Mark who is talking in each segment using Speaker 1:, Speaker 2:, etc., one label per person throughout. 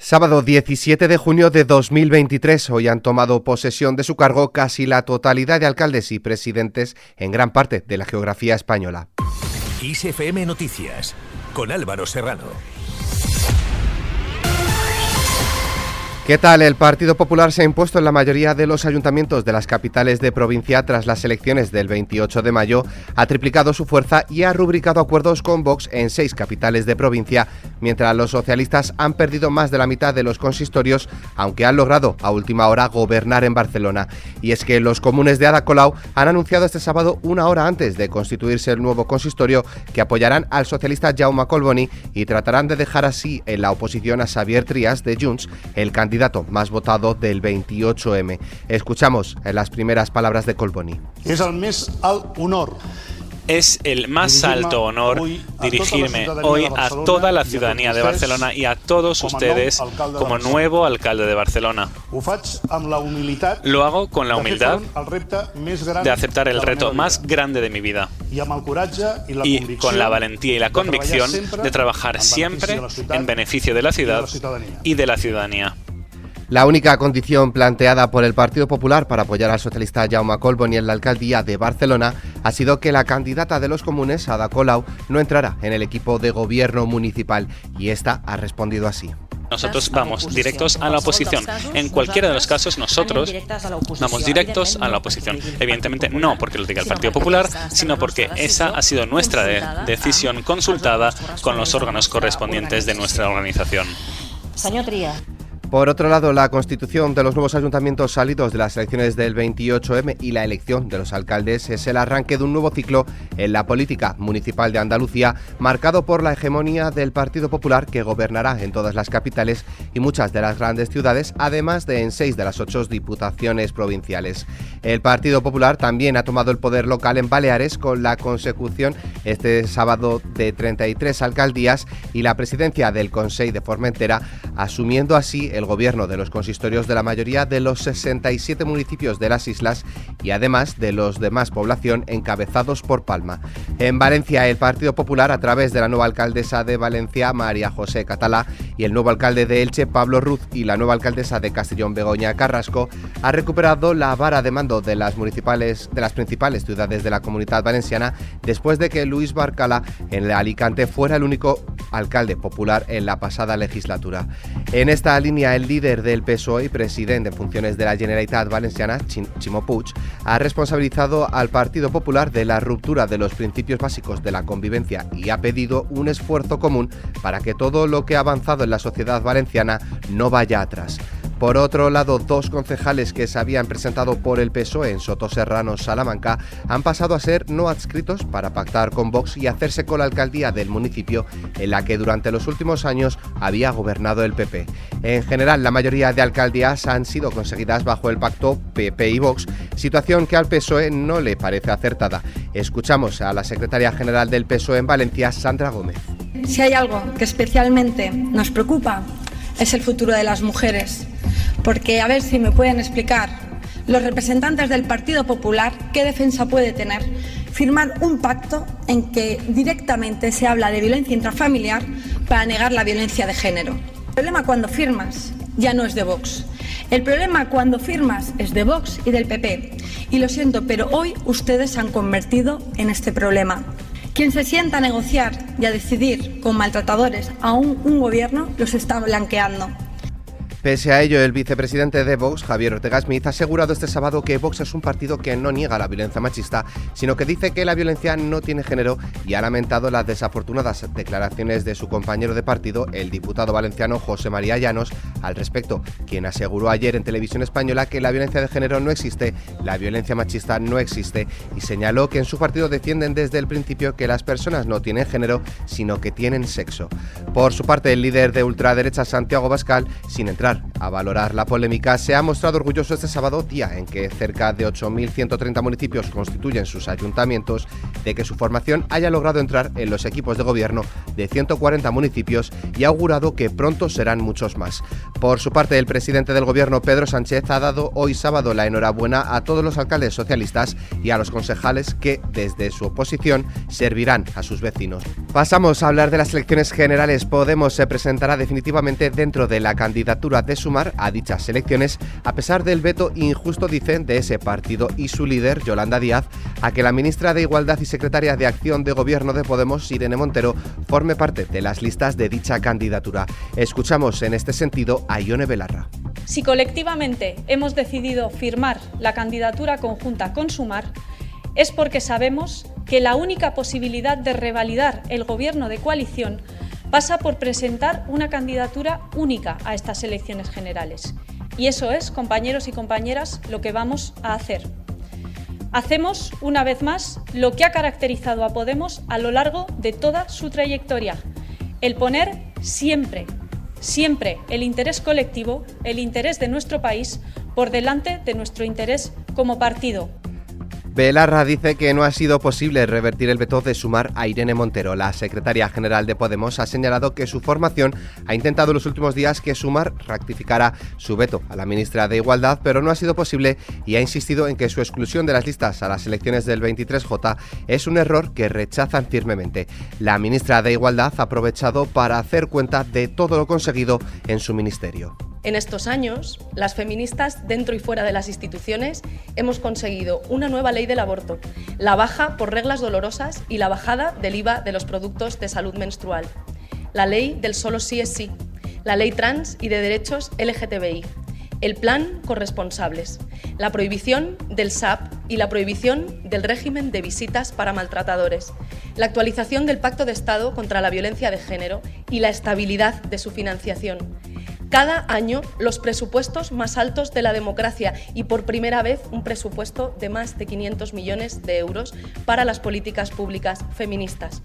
Speaker 1: Sábado 17 de junio de 2023, hoy han tomado posesión de su cargo casi la totalidad de alcaldes y presidentes en gran parte de la geografía española.
Speaker 2: ISFM Noticias, con Álvaro Serrano.
Speaker 1: ¿Qué tal? El Partido Popular se ha impuesto en la mayoría de los ayuntamientos de las capitales de provincia tras las elecciones del 28 de mayo, ha triplicado su fuerza y ha rubricado acuerdos con Vox en seis capitales de provincia, mientras los socialistas han perdido más de la mitad de los consistorios, aunque han logrado a última hora gobernar en Barcelona. Y es que los comunes de Ada Colau han anunciado este sábado, una hora antes de constituirse el nuevo consistorio, que apoyarán al socialista Jaume Colboni y tratarán de dejar así en la oposición a Xavier Trias de Junts, el candidato candidato más votado del 28M. Escuchamos las primeras palabras de Colboni.
Speaker 3: Es el más al honor
Speaker 4: es el más alto honor dirigirme hoy a toda la ciudadanía de Barcelona y a todos ustedes como nuevo alcalde de Barcelona. Lo hago con la humildad de aceptar el reto más grande de mi vida y con la valentía y la convicción de trabajar siempre en beneficio de la ciudad y de la ciudadanía.
Speaker 1: La única condición planteada por el Partido Popular para apoyar al socialista Jaume Colboni en la alcaldía de Barcelona ha sido que la candidata de los comunes, Ada Colau, no entrara en el equipo de gobierno municipal y esta ha respondido así.
Speaker 4: Nosotros vamos directos a la oposición. En cualquiera de los casos, nosotros vamos directos a la oposición. Evidentemente, no porque lo diga el Partido Popular, sino porque esa ha sido nuestra decisión consultada con los órganos correspondientes de nuestra organización.
Speaker 1: Señor. Por otro lado, la constitución de los nuevos ayuntamientos salidos de las elecciones del 28M y la elección de los alcaldes es el arranque de un nuevo ciclo en la política municipal de Andalucía, marcado por la hegemonía del Partido Popular que gobernará en todas las capitales y muchas de las grandes ciudades, además de en seis de las ocho diputaciones provinciales. El Partido Popular también ha tomado el poder local en Baleares con la consecución este sábado de 33 alcaldías y la presidencia del Consejo de Formentera, asumiendo así el gobierno de los consistorios de la mayoría de los 67 municipios de las islas y además de los demás población encabezados por Palma. En Valencia, el Partido Popular, a través de la nueva alcaldesa de Valencia, María José Catalá, y el nuevo alcalde de Elche, Pablo Ruz, y la nueva alcaldesa de Castellón, Begoña Carrasco, ha recuperado la vara de mando de las municipales de las principales ciudades de la comunidad valenciana después de que Luis Barcala en Alicante fuera el único alcalde popular en la pasada legislatura. En esta línea, el líder del PSOE y presidente en funciones de la Generalitat Valenciana, Chimo Puig, ha responsabilizado al Partido Popular de la ruptura de los principios básicos de la convivencia y ha pedido un esfuerzo común para que todo lo que ha avanzado en la sociedad valenciana no vaya atrás. Por otro lado, dos concejales que se habían presentado por el PSOE en Soto Serrano, Salamanca, han pasado a ser no adscritos para pactar con Vox y hacerse con la alcaldía del municipio en la que durante los últimos años había gobernado el PP. En general, la mayoría de alcaldías han sido conseguidas bajo el pacto PP y Vox, situación que al PSOE no le parece acertada. Escuchamos a la secretaria general del PSOE en Valencia, Sandra Gómez.
Speaker 5: Si hay algo que especialmente nos preocupa, es el futuro de las mujeres porque a ver si me pueden explicar los representantes del Partido Popular qué defensa puede tener firmar un pacto en que directamente se habla de violencia intrafamiliar para negar la violencia de género. El problema cuando firmas ya no es de Vox. El problema cuando firmas es de Vox y del PP. Y lo siento, pero hoy ustedes se han convertido en este problema. Quien se sienta a negociar y a decidir con maltratadores a un, un gobierno los está blanqueando.
Speaker 1: Pese a ello, el vicepresidente de Vox, Javier Ortega Smith, ha asegurado este sábado que Vox es un partido que no niega la violencia machista, sino que dice que la violencia no tiene género y ha lamentado las desafortunadas declaraciones de su compañero de partido, el diputado valenciano José María Llanos, al respecto, quien aseguró ayer en televisión española que la violencia de género no existe, la violencia machista no existe y señaló que en su partido defienden desde el principio que las personas no tienen género, sino que tienen sexo. Por su parte, el líder de ultraderecha Santiago Bascal, sin entrar comprar a valorar la polémica, se ha mostrado orgulloso este sábado, día en que cerca de 8.130 municipios constituyen sus ayuntamientos, de que su formación haya logrado entrar en los equipos de gobierno de 140 municipios y ha augurado que pronto serán muchos más. Por su parte, el presidente del gobierno, Pedro Sánchez, ha dado hoy sábado la enhorabuena a todos los alcaldes socialistas y a los concejales que, desde su oposición, servirán a sus vecinos. Pasamos a hablar de las elecciones generales. Podemos se presentará definitivamente dentro de la candidatura de Sumar a dichas elecciones, a pesar del veto injusto, dicen, de ese partido y su líder, Yolanda Díaz, a que la ministra de Igualdad y secretaria de Acción de Gobierno de Podemos, Irene Montero, forme parte de las listas de dicha candidatura. Escuchamos en este sentido a Ione Belarra.
Speaker 6: Si colectivamente hemos decidido firmar la candidatura conjunta con Sumar, es porque sabemos que la única posibilidad de revalidar el gobierno de coalición pasa por presentar una candidatura única a estas elecciones generales. Y eso es, compañeros y compañeras, lo que vamos a hacer. Hacemos, una vez más, lo que ha caracterizado a Podemos a lo largo de toda su trayectoria, el poner siempre, siempre el interés colectivo, el interés de nuestro país, por delante de nuestro interés como partido.
Speaker 1: Belarra dice que no ha sido posible revertir el veto de sumar a Irene Montero. La secretaria general de Podemos ha señalado que su formación ha intentado en los últimos días que Sumar rectificara su veto a la ministra de Igualdad, pero no ha sido posible y ha insistido en que su exclusión de las listas a las elecciones del 23J es un error que rechazan firmemente. La ministra de Igualdad ha aprovechado para hacer cuenta de todo lo conseguido en su ministerio.
Speaker 7: En estos años, las feministas dentro y fuera de las instituciones hemos conseguido una nueva ley del aborto, la baja por reglas dolorosas y la bajada del IVA de los productos de salud menstrual, la ley del solo sí es sí, la ley trans y de derechos LGTBI, el plan corresponsables, la prohibición del SAP y la prohibición del régimen de visitas para maltratadores, la actualización del Pacto de Estado contra la Violencia de Género y la estabilidad de su financiación, cada año los presupuestos más altos de la democracia y por primera vez un presupuesto de más de 500 millones de euros para las políticas públicas feministas.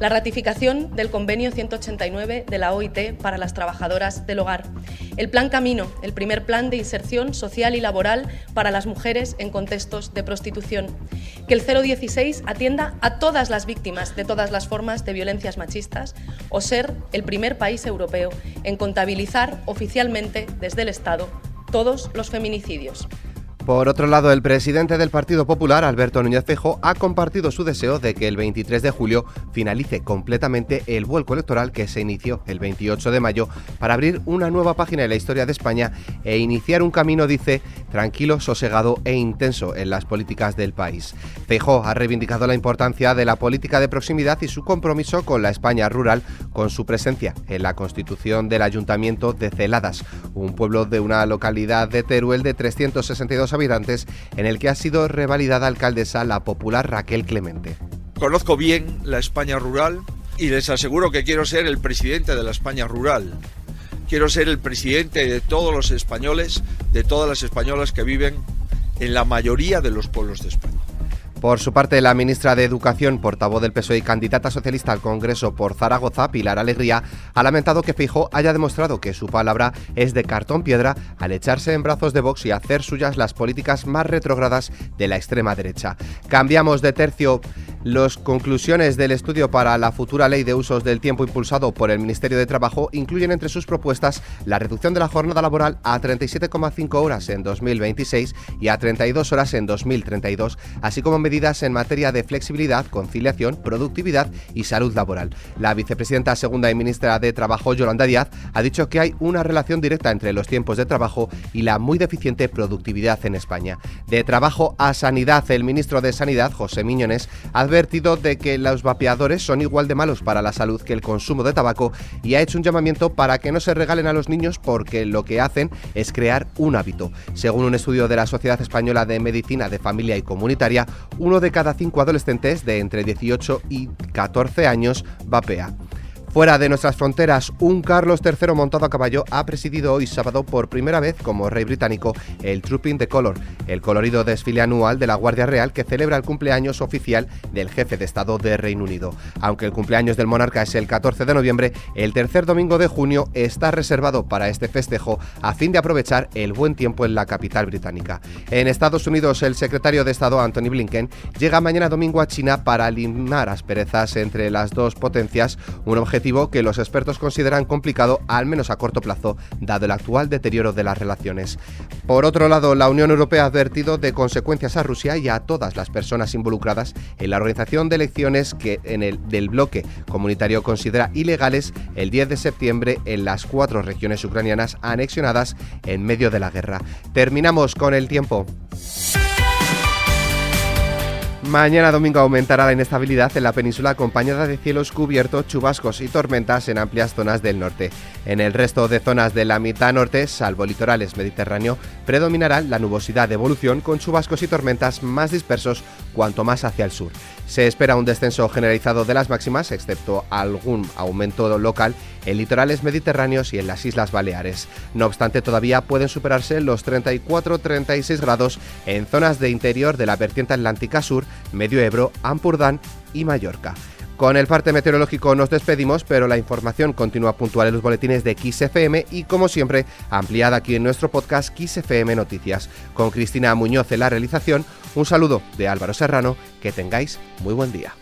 Speaker 7: La ratificación del convenio 189 de la OIT para las trabajadoras del hogar. El Plan Camino, el primer plan de inserción social y laboral para las mujeres en contextos de prostitución. Que el 016 atienda a todas las víctimas de todas las formas de violencias machistas o ser el primer país europeo en contabilizar oficialmente desde el Estado todos los feminicidios.
Speaker 1: Por otro lado, el presidente del Partido Popular, Alberto Núñez Fejo, ha compartido su deseo de que el 23 de julio finalice completamente el vuelco electoral que se inició el 28 de mayo para abrir una nueva página en la historia de España e iniciar un camino, dice, tranquilo, sosegado e intenso en las políticas del país. Fejo ha reivindicado la importancia de la política de proximidad y su compromiso con la España rural, con su presencia en la constitución del Ayuntamiento de Celadas, un pueblo de una localidad de Teruel de 362 habitantes, en el que ha sido revalidada alcaldesa la popular Raquel Clemente.
Speaker 8: Conozco bien la España rural y les aseguro que quiero ser el presidente de la España rural. Quiero ser el presidente de todos los españoles, de todas las españolas que viven en la mayoría de los pueblos de España.
Speaker 1: Por su parte, la ministra de Educación, portavoz del PSOE y candidata socialista al Congreso por Zaragoza, Pilar Alegría, ha lamentado que Fijo haya demostrado que su palabra es de cartón piedra al echarse en brazos de Vox y hacer suyas las políticas más retrógradas de la extrema derecha. Cambiamos de tercio. Las conclusiones del estudio para la futura ley de usos del tiempo impulsado por el Ministerio de Trabajo incluyen entre sus propuestas la reducción de la jornada laboral a 37,5 horas en 2026 y a 32 horas en 2032, así como medidas en materia de flexibilidad, conciliación, productividad y salud laboral. La vicepresidenta segunda y ministra de Trabajo, Yolanda Díaz, ha dicho que hay una relación directa entre los tiempos de trabajo y la muy deficiente productividad en España. De trabajo a sanidad, el ministro de Sanidad, José Miñones, ha advertido de que los vapeadores son igual de malos para la salud que el consumo de tabaco y ha hecho un llamamiento para que no se regalen a los niños porque lo que hacen es crear un hábito. Según un estudio de la Sociedad Española de Medicina de Familia y Comunitaria, uno de cada cinco adolescentes de entre 18 y 14 años vapea. Fuera de nuestras fronteras, un Carlos III montado a caballo ha presidido hoy sábado por primera vez como rey británico el Trooping the Color, el colorido desfile anual de la Guardia Real que celebra el cumpleaños oficial del jefe de Estado de Reino Unido. Aunque el cumpleaños del monarca es el 14 de noviembre, el tercer domingo de junio está reservado para este festejo a fin de aprovechar el buen tiempo en la capital británica. En Estados Unidos, el secretario de Estado Anthony Blinken llega mañana domingo a China para limar asperezas entre las dos potencias, un objetivo que los expertos consideran complicado, al menos a corto plazo, dado el actual deterioro de las relaciones. Por otro lado, la Unión Europea ha advertido de consecuencias a Rusia y a todas las personas involucradas en la organización de elecciones que en el del bloque comunitario considera ilegales el 10 de septiembre en las cuatro regiones ucranianas anexionadas en medio de la guerra. Terminamos con el tiempo. Mañana domingo aumentará la inestabilidad en la península acompañada de cielos cubiertos, chubascos y tormentas en amplias zonas del norte. En el resto de zonas de la mitad norte, salvo litorales mediterráneo, predominará la nubosidad de evolución con chubascos y tormentas más dispersos cuanto más hacia el sur. Se espera un descenso generalizado de las máximas, excepto algún aumento local en litorales mediterráneos y en las Islas Baleares. No obstante, todavía pueden superarse los 34-36 grados en zonas de interior de la vertiente atlántica sur, Medio Ebro, Ampurdán y Mallorca. Con el parte meteorológico nos despedimos, pero la información continúa puntual en los boletines de XFM y, como siempre, ampliada aquí en nuestro podcast XFM Noticias. Con Cristina Muñoz en la realización, un saludo de Álvaro Serrano, que tengáis muy buen día.